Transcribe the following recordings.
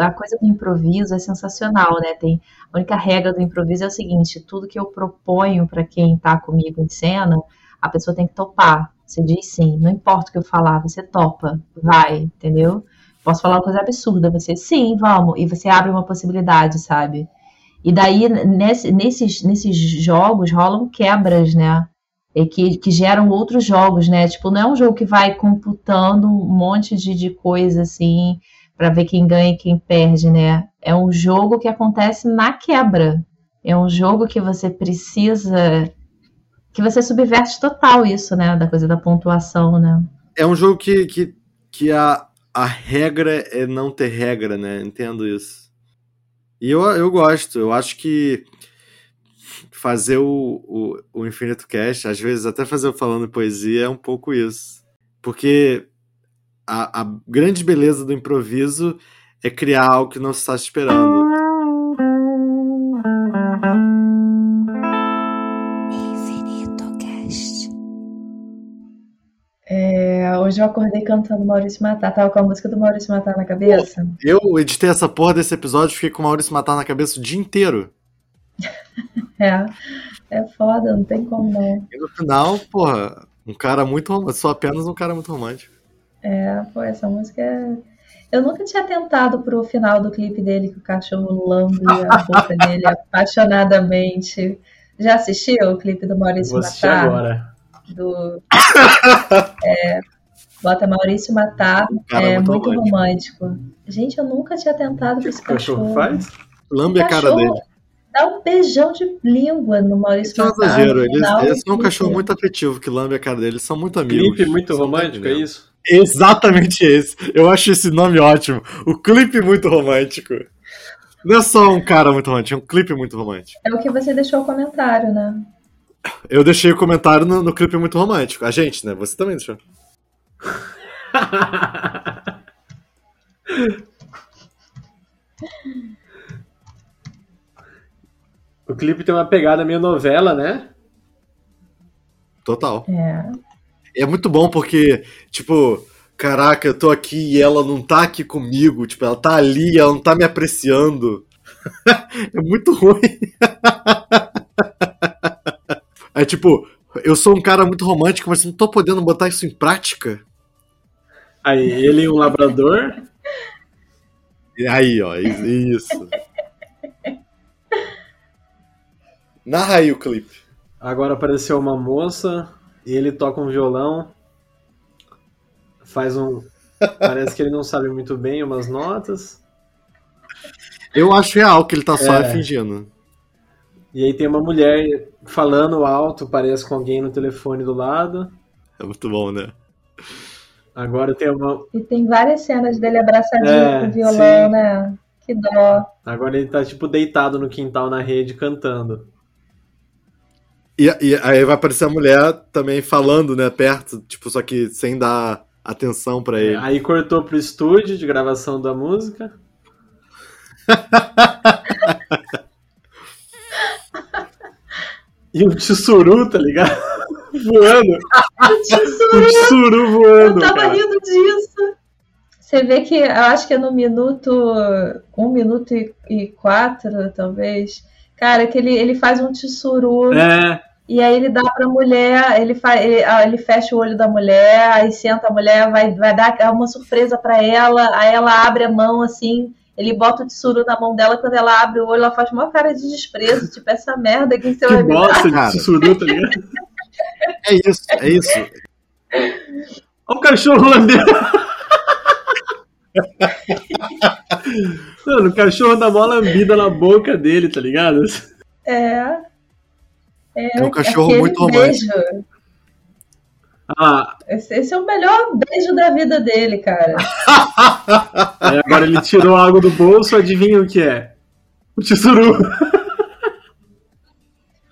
a coisa do improviso é sensacional, né? Tem, a única regra do improviso é o seguinte: tudo que eu proponho para quem está comigo em cena, a pessoa tem que topar. Você diz sim, não importa o que eu falar, você topa, vai, entendeu? Posso falar uma coisa absurda, você sim, vamos, e você abre uma possibilidade, sabe? E daí, nesse, nesses, nesses jogos, rolam quebras, né? Que, que geram outros jogos, né? Tipo, não é um jogo que vai computando um monte de, de coisa assim para ver quem ganha e quem perde, né? É um jogo que acontece na quebra. É um jogo que você precisa. que você subverte total isso, né? Da coisa da pontuação, né? É um jogo que, que, que a, a regra é não ter regra, né? Entendo isso. E eu, eu gosto, eu acho que fazer o, o, o Infinito Cast, às vezes até fazer o Falando Poesia, é um pouco isso. Porque a, a grande beleza do improviso é criar algo que não se está esperando. É, hoje eu acordei cantando Maurício Matar, tava com a música do Maurício Matar na cabeça. Eu editei essa porra desse episódio e fiquei com o Maurício Matar na cabeça o dia inteiro. é, é foda, não tem como não. E no final, porra, um cara muito romântico, só apenas um cara muito romântico. É, pô, essa música é. Eu nunca tinha tentado pro final do clipe dele, que o cachorro lambe a boca dele apaixonadamente. Já assistiu o clipe do Maurício Vou Matar? agora. Do. É, bota Maurício Matar. é muito, muito romântico. romântico. Gente, eu nunca tinha tentado com esse cachorro. faz? Lambe a cara dele. Dá um beijão de língua no Maurício Isso é um exagero. Eles, eles são um cachorro muito afetivo que lambe a cara dele. Eles são muito amigos. Clipe muito romântico, é isso? Exatamente esse. Eu acho esse nome ótimo. O clipe muito romântico. Não é só um cara muito romântico, é um clipe muito romântico. É o que você deixou o comentário, né? Eu deixei o comentário no, no clipe muito romântico. A gente, né? Você também deixou. o clipe tem uma pegada meio novela, né? Total. É. É muito bom porque, tipo, caraca, eu tô aqui e ela não tá aqui comigo. Tipo, ela tá ali, ela não tá me apreciando. é muito ruim. é tipo, eu sou um cara muito romântico, mas não tô podendo botar isso em prática. Aí, ele e um labrador. Aí, ó, isso. Narra aí o clipe. Agora apareceu uma moça e ele toca um violão, faz um. Parece que ele não sabe muito bem umas notas. Eu acho real que ele tá só é. fingindo. E aí tem uma mulher falando alto, parece com alguém no telefone do lado. É muito bom, né? Agora tem uma. E tem várias cenas dele abraçadinho é, com o violão, sim. né? Que dó. Agora ele tá, tipo, deitado no quintal na rede cantando. E, e, aí vai aparecer a mulher também falando, né, perto, tipo, só que sem dar atenção para ele. É, aí cortou pro estúdio de gravação da música. e o Tsuru, tá ligado? voando. O Tsuru. O Tsuru voando. Eu tava cara. rindo disso. Você vê que eu acho que é no minuto. Um minuto e, e quatro, talvez. Cara, que ele, ele faz um tsuru. É. E aí ele dá para a mulher, ele, faz, ele, ah, ele, fecha o olho da mulher, aí senta a mulher, vai, vai dar uma surpresa para ela, aí ela abre a mão assim, ele bota o tsuru na mão dela, quando ela abre o olho, ela faz uma cara de desprezo, tipo, essa merda que você vai bosta de tsuru, tá ligado? É isso, é isso. Olha o cachorro lambendo. Mano, o cachorro dá uma lambida na boca dele, tá ligado? É. É, é um cachorro muito romântico. Ah. Esse, esse, é o melhor beijo da vida dele, cara. Aí agora ele tirou água do bolso, adivinha o que é? O tsuru.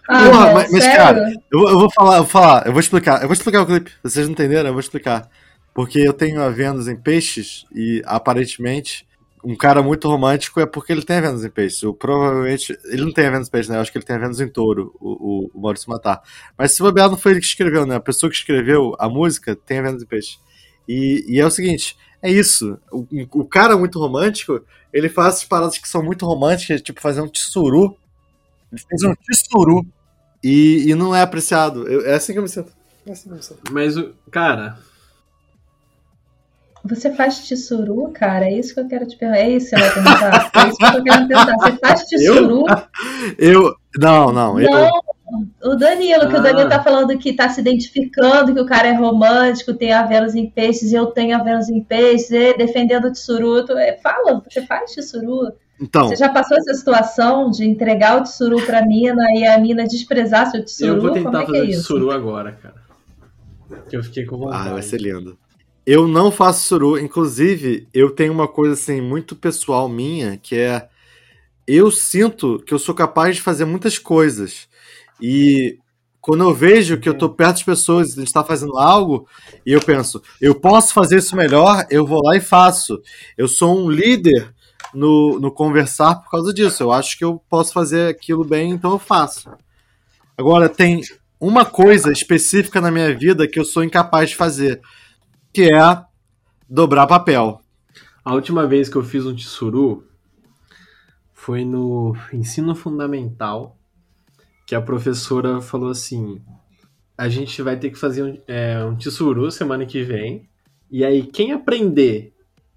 Ah, Porra, mas, mas cara, eu, eu, vou falar, eu vou falar, eu vou explicar, eu vou explicar o clipe. Vocês não entenderam? Eu vou explicar. Porque eu tenho a Vênus em peixes e aparentemente um cara muito romântico é porque ele tem a Vênus em peixes. Eu, provavelmente. Ele não tem a Vênus em peixes, né? Eu acho que ele tem a Vênus em touro, o, o, o Maurício Matar. Mas se bobear, não foi ele que escreveu, né? A pessoa que escreveu a música tem a Vênus em peixes. E, e é o seguinte: É isso. O, o cara muito romântico, ele faz essas paradas que são muito românticas, tipo fazer um tissuru. Ele fez um tissuru. E, e não é apreciado. Eu, é assim que eu me sinto. É assim que eu me sinto. Mas, cara, Você faz tissuru, cara? É isso que eu quero te perguntar. É isso que você vai perguntar? É isso que eu tô querendo perguntar. Você faz tissuru? Eu. Não, não. Eu, Não, o Danilo, que Ah. o Danilo tá falando que tá se identificando, que o cara é romântico, tem a Vênus em peixes, e eu tenho a Vênus em peixes, e defendendo o tissuru. Tu- é, Fala, você faz tissuru? então, Você já passou essa situação de entregar o tissuru pra mina e a mina desprezar seu tissuru? eu vou tentar é que é fazer isso? suru agora, cara. Que eu fiquei com vontade. Ah, vai ser lindo. Eu não faço suru, inclusive, eu tenho uma coisa assim muito pessoal minha, que é eu sinto que eu sou capaz de fazer muitas coisas. E quando eu vejo que eu tô perto das pessoas, a gente tá fazendo algo, e eu penso, eu posso fazer isso melhor, eu vou lá e faço. Eu sou um líder no, no conversar por causa disso. Eu acho que eu posso fazer aquilo bem, então eu faço. Agora, tem uma coisa específica na minha vida que eu sou incapaz de fazer, que é dobrar papel. A última vez que eu fiz um tissuru foi no ensino fundamental, que a professora falou assim: a gente vai ter que fazer um, é, um semana que vem, e aí quem aprender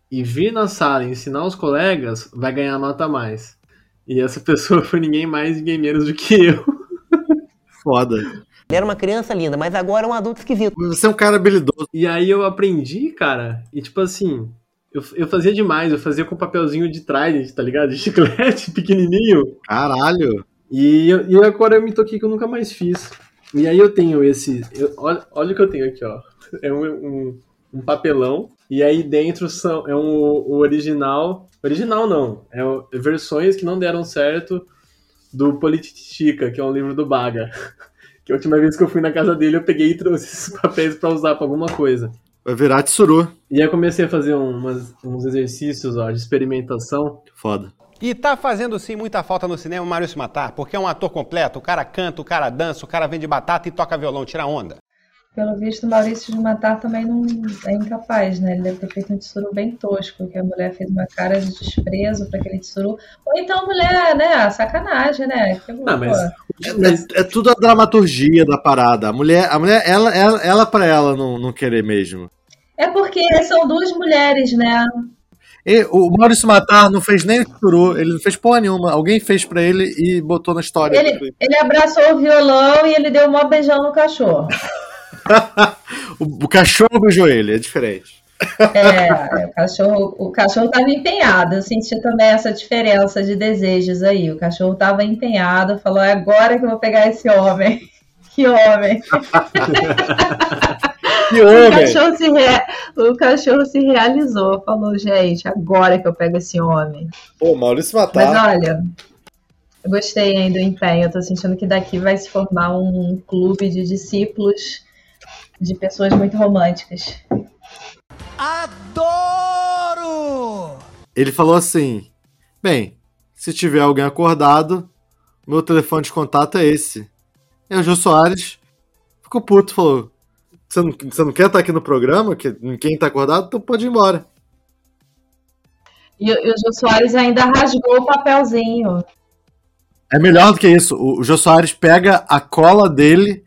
e vir na sala ensinar os colegas vai ganhar nota mais. E essa pessoa foi ninguém mais, ninguém menos do que eu. Foda. Ele era uma criança linda, mas agora é um adulto esquisito. Você é um cara habilidoso. E aí eu aprendi, cara, e tipo assim, eu, eu fazia demais, eu fazia com papelzinho de Trident, tá ligado? De chiclete pequenininho. Caralho. E, eu- e agora eu me toquei que eu nunca mais fiz. E aí eu tenho esse. eu- olha, olha o que eu tenho aqui, ó. É um, um, um papelão. E aí dentro são, é um, o original. Original não. É versões que não deram certo do Politica, que é um livro do Baga. Que a última vez que eu fui na casa dele, eu peguei e trouxe esses papéis pra usar pra alguma coisa. Vai virar tsuru. E aí eu comecei a fazer umas- uns exercícios ó, de experimentação. Foda. E tá fazendo sim muita falta no cinema o Maurício Matar, porque é um ator completo, o cara canta, o cara dança, o cara vende batata e toca violão, tira onda. Pelo visto, o Maurício de Matar também não é incapaz, né? Ele deve ter feito um tissuru bem tosco, que a mulher fez uma cara de desprezo para aquele tissuru. Ou então a mulher, né? Sacanagem, né? Que, Ah, mas- É, é tudo a dramaturgia da parada. A mulher, a mulher ela, ela, ela pra ela não, não querer mesmo. É porque são duas mulheres, né? E o Maurício Matar não fez nem o tsuru, ele não fez porra nenhuma. Alguém fez pra ele e botou na história. Ele, ele abraçou o violão e ele deu um maior beijão no cachorro. O, o cachorro beijou ele, é diferente. É, o cachorro, o cachorro estava empenhado. Eu senti também essa diferença de desejos aí. O cachorro estava empenhado, falou: é agora que eu vou pegar esse homem. Que homem! Que O homem! cachorro, se rea- o cachorro se realizou, falou: gente, agora que eu pego esse homem. Pô, Maurício Mas Matar. olha, eu gostei aí do empenho. Eu tô sentindo que daqui vai se formar um clube de discípulos de pessoas muito românticas. Adoro! Ele falou assim: Bem, se tiver alguém acordado, meu telefone de contato é esse. E o Jô Soares ficou puto, falou: Você não, você não quer estar aqui no programa? Que ninguém tá acordado? Então pode ir embora. E, o- e o Jô Soares ainda rasgou o papelzinho. É melhor do que isso. O, o Jô Soares pega a cola dele.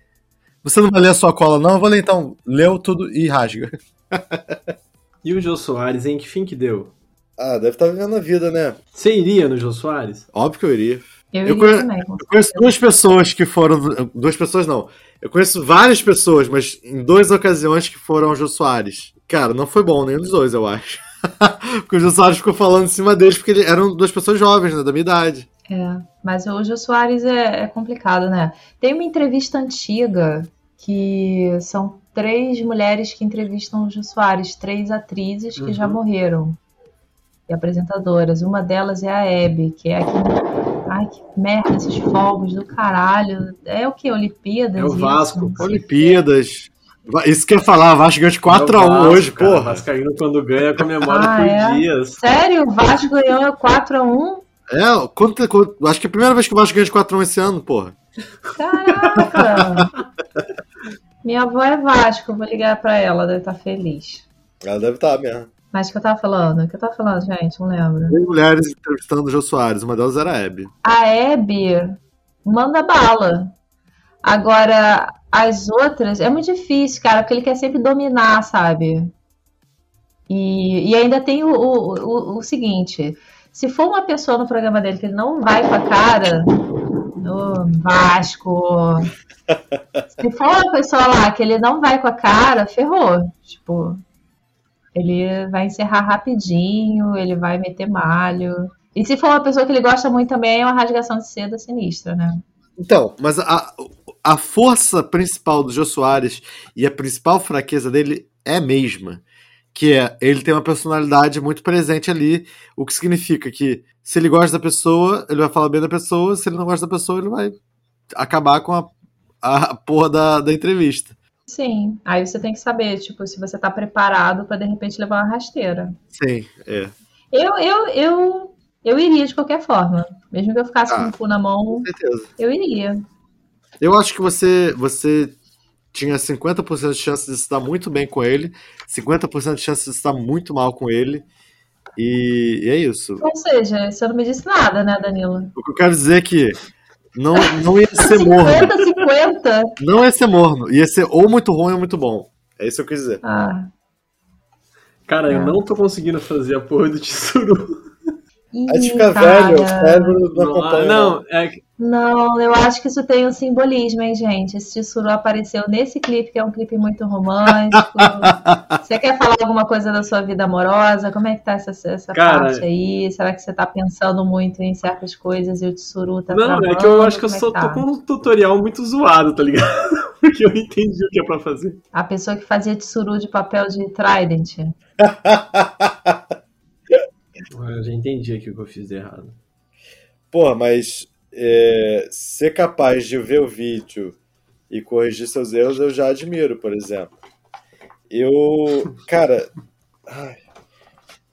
Você não vai ler a sua cola, não? Eu vou ler então. Leu tudo e rasga. E o Jô Soares, hein? Que fim que deu? Ah, deve estar vivendo a vida, né? Você iria no Jô Soares? Óbvio que eu iria. Eu, Eu iria conhe- também. Eu conheço duas pessoas que foram. Duas pessoas não. Eu conheço várias pessoas, mas em duas ocasiões que foram ao Jô Soares. Cara, não foi bom nenhum dos dois, eu acho. porque o Jô Soares ficou falando em cima deles porque eram duas pessoas jovens, né? Da minha idade. É, mas o Jô Soares é, é complicado, né? Tem uma entrevista antiga que são três mulheres que entrevistam o Jô Soares, três atrizes que já Uhum. morreram. E apresentadoras. Uma delas é a Hebe, que é aquele. Ai, que merda, esses fogos do caralho. É o que? Olimpíadas? É o isso? Vasco. Sei. Olimpíadas. Isso quer falar, Vasco ganhou de 4x1 É hoje, cara. porra. Vascaíno quando ganha comemora Ah, por é? dias. Sério? O Vasco ganhou 4x1? É, quanto, quanto- acho que é a primeira vez que o Vasco ganha de 4x1 esse ano, porra. Caraca! Minha avó é Vasco, vou ligar pra ela, deve estar feliz. Ela deve estar mesmo. Mas o que eu tava falando? O que eu tava falando, gente? Não lembro. Três mulheres entrevistando o Jô Soares, uma delas era a Hebe. A Hebe manda bala. Agora, as outras, é muito difícil, cara, porque ele quer sempre dominar, sabe? E, e ainda tem o, o, o, o seguinte: se for uma pessoa no programa dele que ele não vai com a cara, o Vasco. Se for uma pessoa lá que ele não vai com a cara, ferrou. Tipo, ele vai encerrar rapidinho, ele vai meter malho. E se for uma pessoa que ele gosta muito também, é uma rasgação de seda sinistra, né? Então, mas a, a força principal do Jô Soares e a principal fraqueza dele é a mesma. Que é, ele tem uma personalidade muito presente ali, o que significa que se ele gosta da pessoa, ele vai falar bem da pessoa, se ele não gosta da pessoa, ele vai acabar com a, a porra da, da entrevista. Sim, aí você tem que saber, tipo, se você tá preparado para de repente levar uma rasteira. Sim, é. Eu, eu, eu, eu iria de qualquer forma. Mesmo que eu ficasse Ah, com o cu na mão, eu iria. Eu acho que você, você tinha 50% de chance de se dar muito bem com ele, 50% de chance de dar muito mal com ele. E, e é isso. Ou seja, você não me disse nada, né, Danilo? O que eu quero dizer é que não, não ia ser morno. 50-50? Não ia ser morno. Ia ser ou muito ruim ou muito bom. É isso que eu quis dizer. Ah. Cara, eu É. não tô conseguindo fazer a porra do Tsuru. Aí fica cara. velho, o cérebro não Não, acompanha. não, é que- Não, eu acho que isso tem um simbolismo, hein, gente? Esse Tsuru apareceu nesse clipe, que é um clipe muito romântico. você quer falar alguma coisa da sua vida amorosa? Como é que tá essa, essa Cara, parte aí? Será que você tá pensando muito em certas coisas e o Tsuru tá Não, é travando? que eu acho que eu Como é só tá? tô com um tutorial muito zoado, tá ligado? Porque eu entendi o que é pra fazer. A pessoa que fazia Tsuru de papel de Trident. Eu já entendi aqui o que eu fiz de errado. Porra, mas é, ser capaz de ver o vídeo e corrigir seus erros eu já admiro, por exemplo. Eu, cara, ai,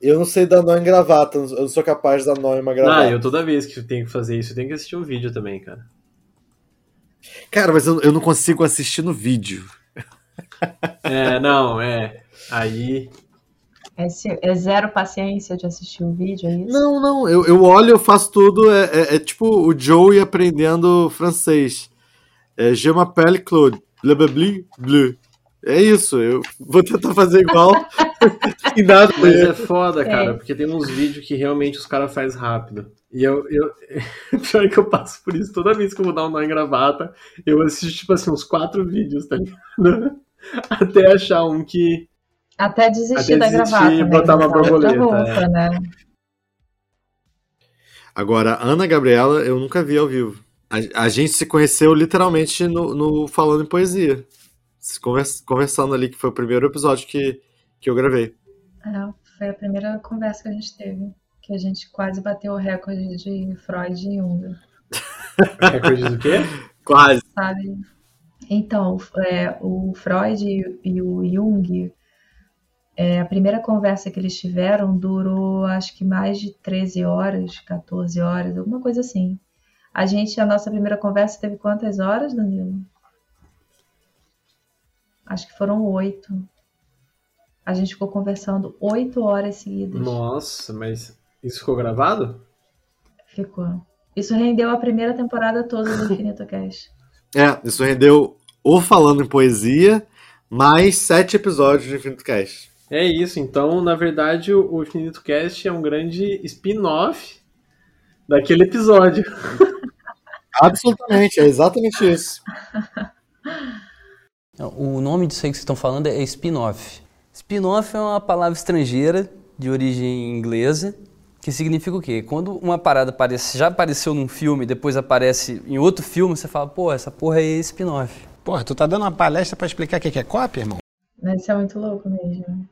eu não sei dar nó em gravata, eu não sou capaz de dar nó em uma gravata. Ah, eu toda vez que eu tenho que fazer isso, eu tenho que assistir o vídeo também, cara. Cara, mas eu, eu não consigo assistir no vídeo. É, não, é. Aí. É, se- é zero paciência de assistir o vídeo, é isso? Não, não, eu, eu olho, eu faço tudo, é, é- é tipo o Joey aprendendo francês. É, Je m'appelle Claude, blablabli, bleu. É isso, eu vou tentar fazer igual e nada. Mas é foda, É. cara, porque tem uns vídeos que realmente os caras fazem rápido. E eu, eu. Pior que eu passo por isso toda vez que eu vou dar um nó em gravata, eu assisto, tipo assim, uns quatro vídeos, tá ligado? Até achar um que. Até desistir Até da desistir gravata. e né? botar uma outra borboleta, roupa, é. né? Agora, Ana Gabriela, eu nunca vi ao vivo. A, a gente se conheceu literalmente no, no Falando em Poesia. Se convers- conversando ali, que foi o primeiro episódio que, que eu gravei. É, foi a primeira conversa que a gente teve. Que a gente quase bateu o recorde de Freud e Jung, É coisa do quê? Quase. sabe? Então, é, o Freud e, e o Jung, é, a primeira conversa que eles tiveram durou acho que mais de 13 horas, 14 horas, alguma coisa assim. A gente, a nossa primeira conversa teve quantas horas, Danilo? Acho que foram oito. A gente ficou conversando oito horas seguidas. Nossa, mas isso ficou gravado? Ficou. Isso rendeu a primeira temporada toda do Infinito Cast. É, isso rendeu o Falando em Poesia, mais sete episódios de Infinito Cast. É isso, então, na verdade, o Infinito Cast é um grande spin-off daquele episódio. Absolutamente, é exatamente isso. O nome disso aí que vocês estão falando é spin-off. Spin-off é uma palavra estrangeira de origem inglesa que significa o quê? Quando uma parada aparece, já apareceu num filme, depois aparece em outro filme, você fala, pô, essa porra é spin-off. Porra, tu tá dando uma palestra pra explicar o que que é cópia, irmão? Isso é muito louco mesmo.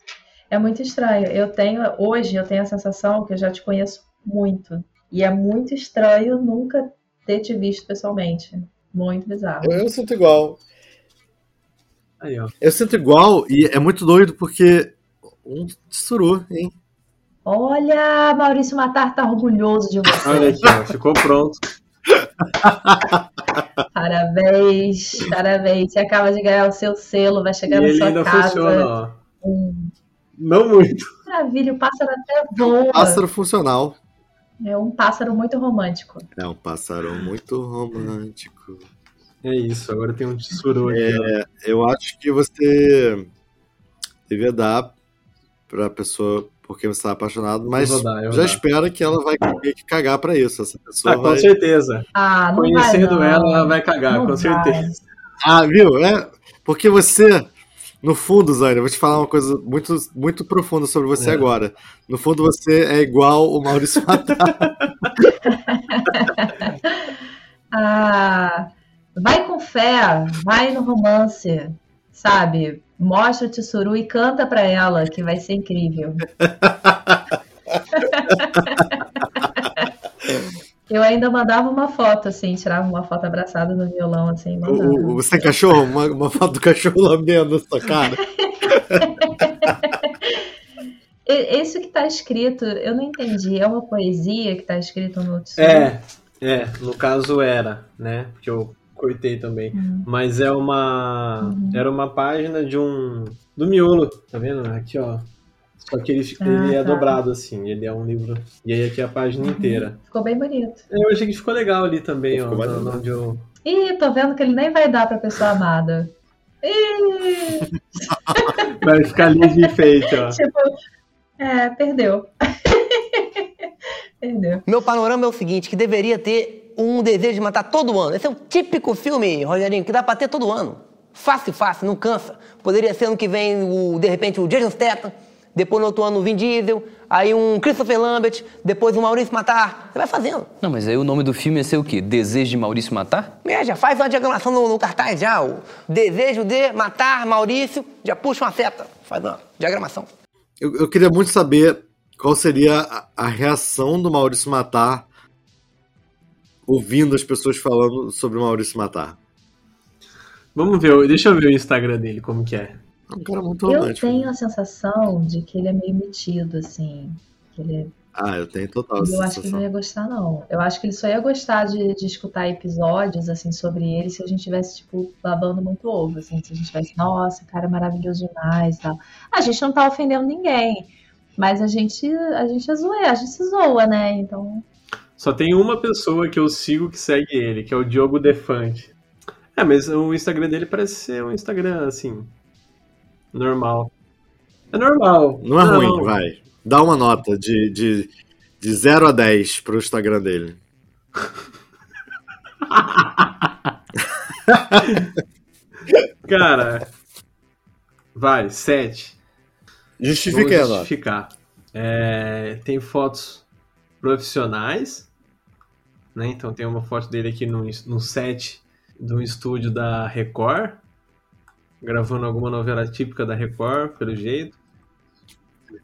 É muito estranho. Eu tenho, hoje, eu tenho a sensação que eu já te conheço muito. E é muito estranho nunca ter te visto pessoalmente. Muito bizarro. Eu, eu sinto igual. Aí, ó. Eu sinto igual e é muito doido porque um tsuru, hein? Olha, Maurício Matar tá orgulhoso de você. Olha aqui, ó, ficou pronto. Parabéns, parabéns. Você acaba de ganhar o seu selo, vai E chegar na ele sua ainda casa. funciona, ó. Hum. Não muito. maravilha, o pássaro até voa. Pássaro funcional. É um pássaro muito romântico. É um pássaro muito romântico. É isso, agora tem um tesouro aqui. ó. É, eu acho que você devia dar pra pessoa por quem você está apaixonado, mas dar, já dar. espera que ela vai ter que cagar pra isso. Essa pessoa Ah, com vai. certeza. Ah, não Conhecendo vai, ela, não. ela vai cagar, Não com vai. certeza. Ah, viu? É porque você, no fundo, eu vou te falar uma coisa muito, muito profunda sobre você É. agora. No fundo, você é igual o Maurício Matar. Ah, vai com fé, vai no romance, sabe? Mostra o Tsuru e canta pra ela, que vai ser incrível. Eu ainda mandava uma foto, assim, tirava uma foto abraçada no violão, assim, O- mandava. o- você tem cachorro? Uma, uma foto do cachorro lambendo a sua cara. Isso que tá escrito, eu não entendi. É uma poesia que tá escrito no Tsuru? É, é, no caso era, né? Porque eu cortei também. Uhum. Mas é uma. Era uma página de um. Do miolo, tá vendo? Aqui, ó. Só que ele, fica- ele Ah, é tá. dobrado, assim. Ele é um livro. E aí aqui é a página inteira. Ficou bem bonito. Eu achei que ficou legal ali também, ó. Ficou no- Onde eu... Ih, tô vendo que ele nem vai dar pra pessoa amada. Ih, Vai ficar ali de enfeite, ó. tipo, é, perdeu. perdeu. Meu panorama é o seguinte, que deveria ter um desejo de matar todo ano. Esse é o típico filme, Rogerinho, que dá pra ter todo ano. Fácil, fácil, não cansa. Poderia ser ano que vem, o, de repente, o Jason Statham, depois no outro ano o Vin Diesel, aí um Christopher Lambert, depois o Maurício Matar. Você vai fazendo. Não, mas aí o nome do filme ia ser o quê? Desejo de Maurício Matar? É, já faz uma diagramação no, no cartaz já. O desejo de matar Maurício, já puxa uma seta. Faz uma diagramação. Eu, eu queria muito saber qual seria a, a reação do Maurício Matar ouvindo as pessoas falando sobre o Maurício Matar. Vamos ver, deixa eu ver o Instagram dele, como que é. É um cara muito Eu romântico. tenho a sensação de que ele é meio metido, assim. Que ele é Ah, eu tenho total Eu essa acho que ele não ia gostar, não. Eu acho que ele só ia gostar de, de escutar episódios, assim, sobre ele se a gente tivesse, tipo, babando muito ovo, assim. Se a gente tivesse, nossa, cara, é maravilhoso demais e tal. A gente não tá ofendendo ninguém, mas a gente, a gente é zoeira, a gente se zoa, né? Então, Só tem uma pessoa que eu sigo que segue ele, que é o Diogo Defante. É, mas o Instagram dele parece ser um Instagram, assim, normal. É normal. Não é ruim, vai. Dá uma nota de, de, de 0 a 10 pro Instagram dele. Cara, vai, sete. Justifica aí a Vou nota. justificar. É, tem fotos profissionais, né? Então tem uma foto dele aqui no, no set de um estúdio da Record, gravando alguma novela típica da Record, pelo jeito.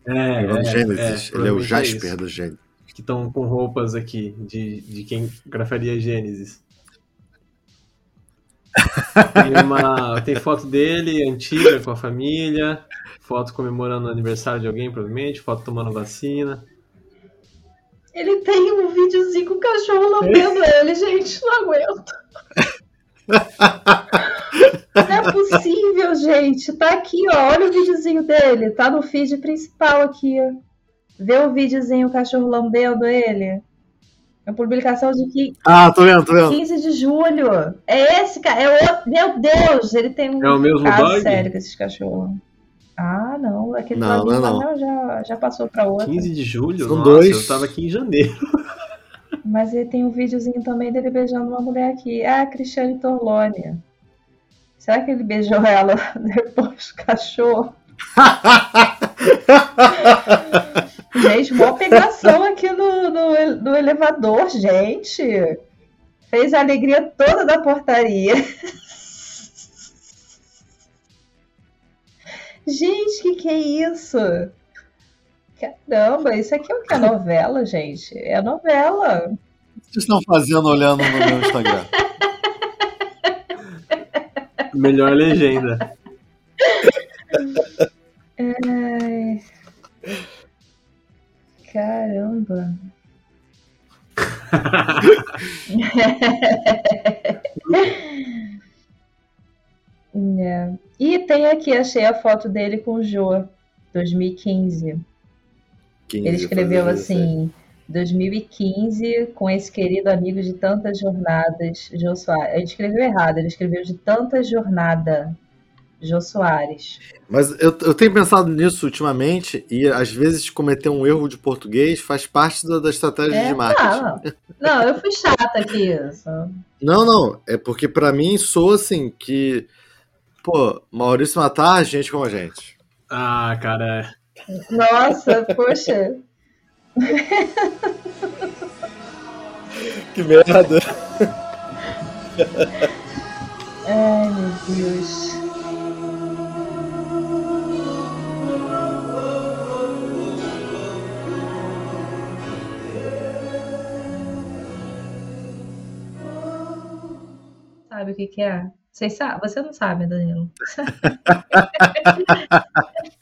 É, Ele é o é, Gênesis, é, ele é o é Jasper isso. do Gênesis. que estão com roupas aqui de, de quem grafaria Gênesis. Tem, uma, tem foto dele antiga com a família, foto comemorando o aniversário de alguém, provavelmente, foto tomando vacina. ele tem um videozinho com o cachorro lambendo ele, gente, não aguento. Não é possível, gente. Tá aqui, ó. Olha o videozinho dele. Tá no feed principal aqui. ó. Vê o videozinho, o cachorro lambendo ele. É uma publicação de que Ah, tô vendo, tô vendo. 15 de julho. É esse, cara. É o... Meu Deus, ele tem um É o mesmo caso dog? sério com esses cachorros. Ah, não. Aquele Não, doguinho não é não. já, já passou pra outra. 15 de julho? São Nossa, dois. eu tava aqui em janeiro. Mas ele tem um videozinho também dele beijando uma mulher aqui. Ah, a Cristiane Torlone. Será que ele beijou ela depois do cachorro? gente, mó pegação aqui no, no, no elevador, gente. Fez a alegria toda da portaria. Gente, que que é isso? Caramba, isso aqui é o que? É novela, gente? É novela. O que vocês estão fazendo olhando no meu Instagram? Melhor legenda. Ai. Caramba. É. E tem aqui, achei a foto dele com o Jô, 2015. 15. Ele escreveu fazer isso assim, 2015, com esse querido amigo de tantas jornadas, Jô Soares. Ele escreveu errado, ele escreveu de tantas jornadas, Jô Soares. Mas eu, eu tenho pensado nisso ultimamente e às vezes cometer um erro de português faz parte da, da estratégia É, de marketing. não, não, eu fui chata aqui. Isso. Não, não. É porque pra mim soa assim que. Pô, Maurício Matar, gente como a gente. Ah, cara. Nossa, poxa. Que merda. Ai, meu Deus. Sabe o que que é? Vocês sabem? Você não sabe, Danilo.